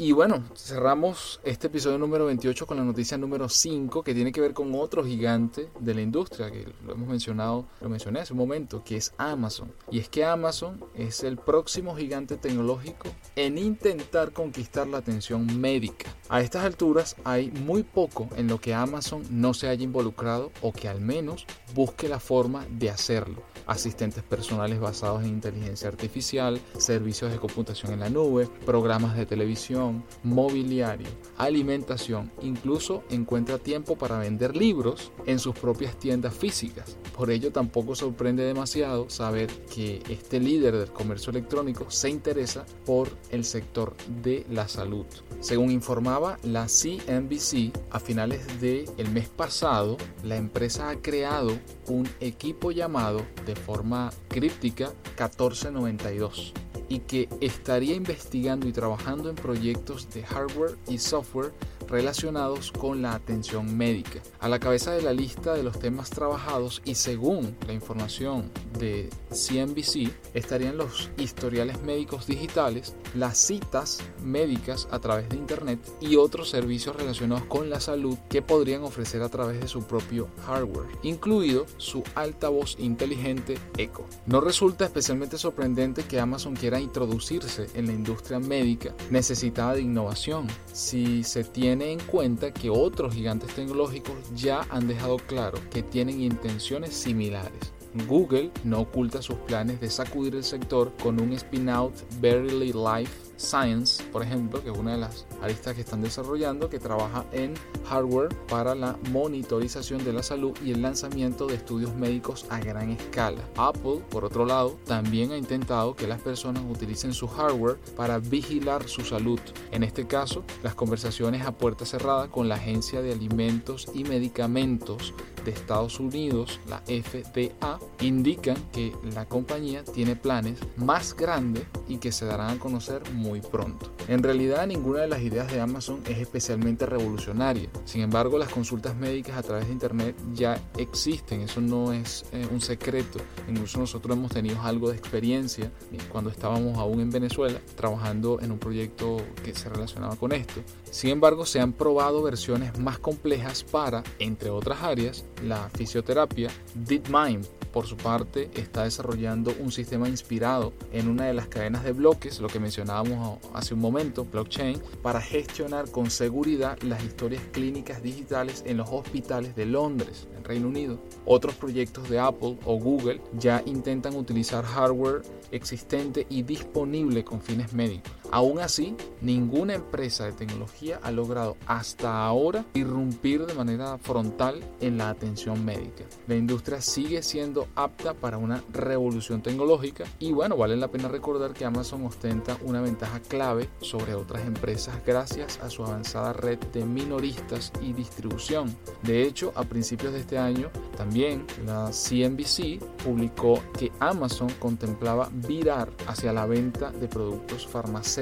Y bueno, cerramos este episodio número 28 con la noticia número 5 que tiene que ver con otro gigante de la industria que lo hemos mencionado, lo mencioné hace un momento, que es Amazon. Y es que Amazon es el próximo gigante tecnológico en intentar conquistar la atención médica. A estas alturas hay muy poco en lo que Amazon no se haya involucrado o que al menos busque la forma de hacerlo asistentes personales basados en inteligencia artificial, servicios de computación en la nube, programas de televisión, mobiliario, alimentación, incluso encuentra tiempo para vender libros en sus propias tiendas físicas. Por ello tampoco sorprende demasiado saber que este líder del comercio electrónico se interesa por el sector de la salud. Según informaba la CNBC, a finales del el mes pasado, la empresa ha creado un equipo llamado de forma críptica 1492 y que estaría investigando y trabajando en proyectos de hardware y software relacionados con la atención médica. A la cabeza de la lista de los temas trabajados y según la información de CNBC estarían los historiales médicos digitales, las citas médicas a través de Internet y otros servicios relacionados con la salud que podrían ofrecer a través de su propio hardware, incluido su altavoz inteligente Echo. No resulta especialmente sorprendente que Amazon quiera introducirse en la industria médica necesitada de innovación si se tiene en cuenta que otros gigantes tecnológicos ya han dejado claro que tienen intenciones similares. Google no oculta sus planes de sacudir el sector con un spin-out Verily Life Science, por ejemplo, que es una de las aristas que están desarrollando, que trabaja en hardware para la monitorización de la salud y el lanzamiento de estudios médicos a gran escala. Apple, por otro lado, también ha intentado que las personas utilicen su hardware para vigilar su salud. En este caso, las conversaciones a puerta cerrada con la Agencia de Alimentos y Medicamentos de Estados Unidos, la FDA, indican que la compañía tiene planes más grandes y que se darán a conocer muy pronto. En realidad ninguna de las ideas de Amazon es especialmente revolucionaria. Sin embargo, las consultas médicas a través de Internet ya existen, eso no es eh, un secreto. Incluso nosotros hemos tenido algo de experiencia cuando estábamos aún en Venezuela trabajando en un proyecto que se relacionaba con esto. Sin embargo, se han probado versiones más complejas para, entre otras áreas, la fisioterapia. DeepMind por su parte, está desarrollando un sistema inspirado en una de las cadenas de bloques, lo que mencionábamos hace un momento, blockchain, para gestionar con seguridad las historias clínicas digitales en los hospitales de Londres, en Reino Unido. Otros proyectos de Apple o Google ya intentan utilizar hardware existente y disponible con fines médicos. Aún así, ninguna empresa de tecnología ha logrado hasta ahora irrumpir de manera frontal en la atención médica. La industria sigue siendo apta para una revolución tecnológica y bueno, vale la pena recordar que Amazon ostenta una ventaja clave sobre otras empresas gracias a su avanzada red de minoristas y distribución. De hecho, a principios de este año, también la CNBC publicó que Amazon contemplaba virar hacia la venta de productos farmacéuticos.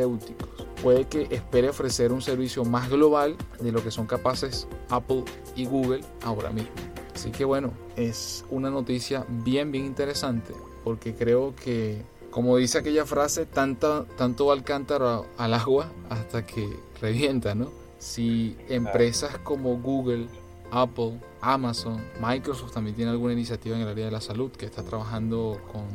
Puede que espere ofrecer un servicio más global de lo que son capaces Apple y Google ahora mismo. Así que bueno, es una noticia bien bien interesante porque creo que como dice aquella frase, tanto, tanto va el cántaro al agua hasta que revienta, ¿no? Si empresas como Google, Apple, Amazon, Microsoft también tiene alguna iniciativa en el área de la salud que está trabajando con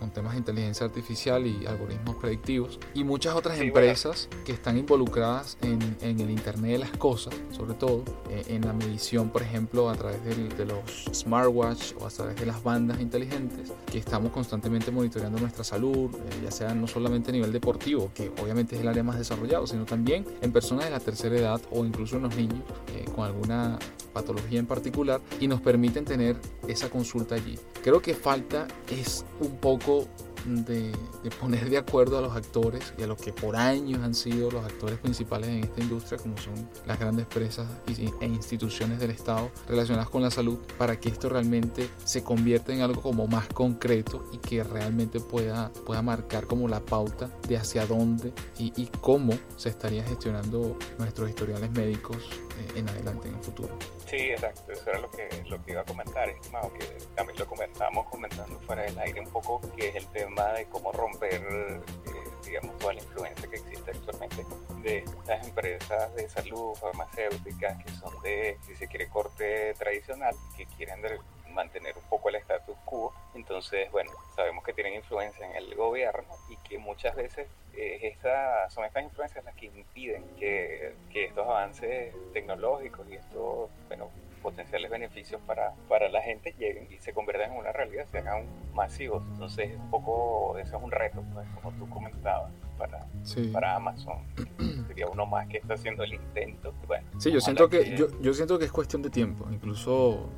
con temas de inteligencia artificial y algoritmos predictivos, y muchas otras empresas que están involucradas en, en, el Internet de las Cosas, sobre todo eh, en la medición, por ejemplo, a través de los smartwatch o a través de las bandas inteligentes, que estamos constantemente monitoreando nuestra salud, eh, ya sea no solamente a nivel deportivo, que obviamente es el área más desarrollado, sino también en personas de la tercera edad o incluso en los niños eh, con alguna patología en particular y nos permiten tener esa consulta allí. Creo que falta es un poco de, poner de acuerdo a los actores y a los que por años han sido los actores principales en esta industria, como son las grandes empresas e instituciones del Estado relacionadas con la salud, para que esto realmente se convierta en algo como más concreto y que realmente pueda, pueda marcar como la pauta de hacia dónde y, y cómo se estaría gestionando nuestros historiales médicos en adelante, en el futuro. Sí, exacto, eso era lo que, lo que iba a comentar, estimado, que también lo comentamos comentando fuera del aire un poco, que es el tema de cómo romper, eh, digamos, toda la influencia que existe actualmente de estas empresas de salud farmacéuticas que son de, si se quiere, corte tradicional, que quieren mantener un poco el status quo. Entonces, bueno, sabemos que tienen influencia en el gobierno y que muchas veces eh, son estas influencias las que impiden que, que estos avances tecnológicos y estos, bueno, potenciales beneficios para, para la gente lleguen y se conviertan en una realidad, se hagan masivos. Entonces, un poco, eso es un reto, pues, como tú comentabas, para, para Amazon. Sería uno más que está haciendo el intento. Bueno, sí, yo siento que, Yo, yo, siento que es cuestión de tiempo. Incluso,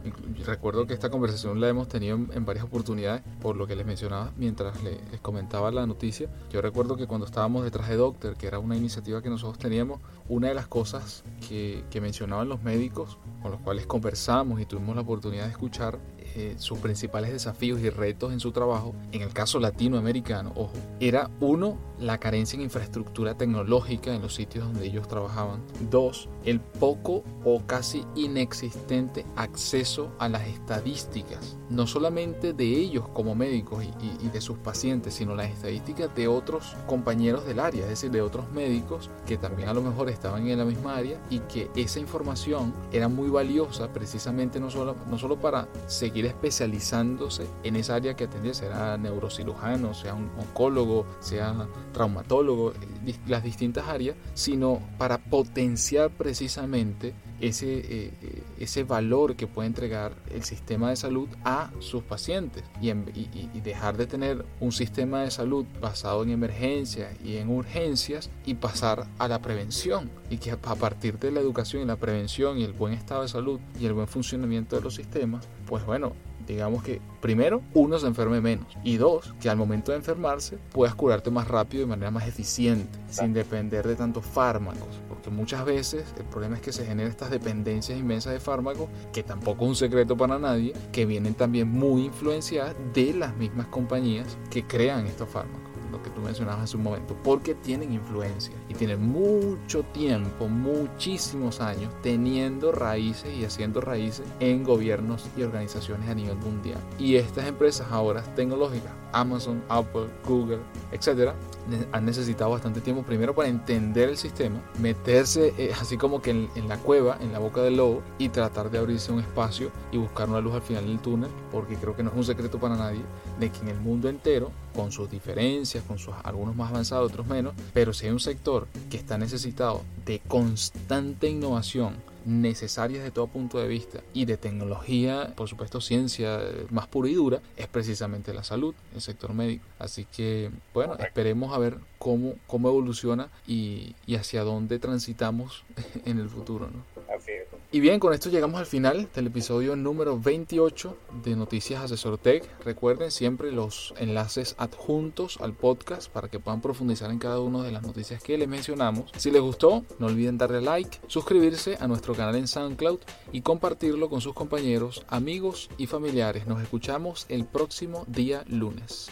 recuerdo que esta conversación la hemos tenido en, varias oportunidades, por lo que les mencionaba mientras les, comentaba la noticia. Yo recuerdo que cuando estábamos detrás de Doctor, que era una iniciativa que nosotros teníamos, una de las cosas que, que mencionaban los médicos, con los cuales conversamos y tuvimos la oportunidad de escuchar eh, sus principales desafíos y retos en su trabajo, en el caso latinoamericano, ojo, era uno, la carencia en infraestructura tecnológica en los sitios donde ellos trabajaban. Dos, el poco o casi inexistente acceso a las estadísticas, no solamente de ellos como médicos y, y de sus pacientes, sino las estadísticas de otros compañeros del área, es decir, de otros médicos que también a lo mejor estaban en la misma área y que esa información era muy valiosa precisamente no solo, no solo para seguir especializándose en esa área que atendía, será neurocirujano, sea un oncólogo, sea traumatólogo, las distintas áreas, sino para potenciar precisamente ese, eh, eh, ese valor que puede entregar el sistema de salud a sus pacientes y, y, dejar de tener un sistema de salud basado en emergencias y en urgencias y pasar a la prevención. Y que a partir de la educación y la prevención y el buen estado de salud y el buen funcionamiento de los sistemas, pues bueno, digamos que primero uno se enferme menos y dos que al momento de enfermarse puedas curarte más rápido de manera más eficiente sin depender de tantos fármacos muchas veces el problema es que se generan estas dependencias inmensas de fármacos que tampoco es un secreto para nadie que vienen también muy influenciadas de las mismas compañías que crean estos fármacos lo que tú mencionabas hace un momento, porque tienen influencia y tienen mucho tiempo, muchísimos años teniendo raíces y haciendo raíces en gobiernos y organizaciones a nivel mundial. Y estas empresas ahora tecnológicas, Amazon, Apple, Google, etcétera, han necesitado bastante tiempo primero para entender el sistema, meterse eh, así como que en, en, la cueva, en la boca del lobo y tratar de abrirse un espacio y buscar una luz al final del túnel, porque creo que no es un secreto para nadie de que en el mundo entero, con sus diferencias, con sus algunos más avanzados, otros menos, pero si hay un sector que está necesitado de constante innovación, necesarias de todo punto de vista y de tecnología, por supuesto ciencia más pura y dura, es precisamente la salud, el sector médico. Así que, bueno, esperemos a ver cómo, cómo evoluciona y, y hacia dónde transitamos en el futuro. ¿no? Y bien, con esto llegamos al final del episodio número 28 de Noticias Asesor Tech. Recuerden siempre los enlaces adjuntos al podcast para que puedan profundizar en cada una de las noticias que les mencionamos. Si les gustó, no olviden darle like, suscribirse a nuestro canal en SoundCloud y compartirlo con sus compañeros, amigos y familiares. Nos escuchamos el próximo día lunes.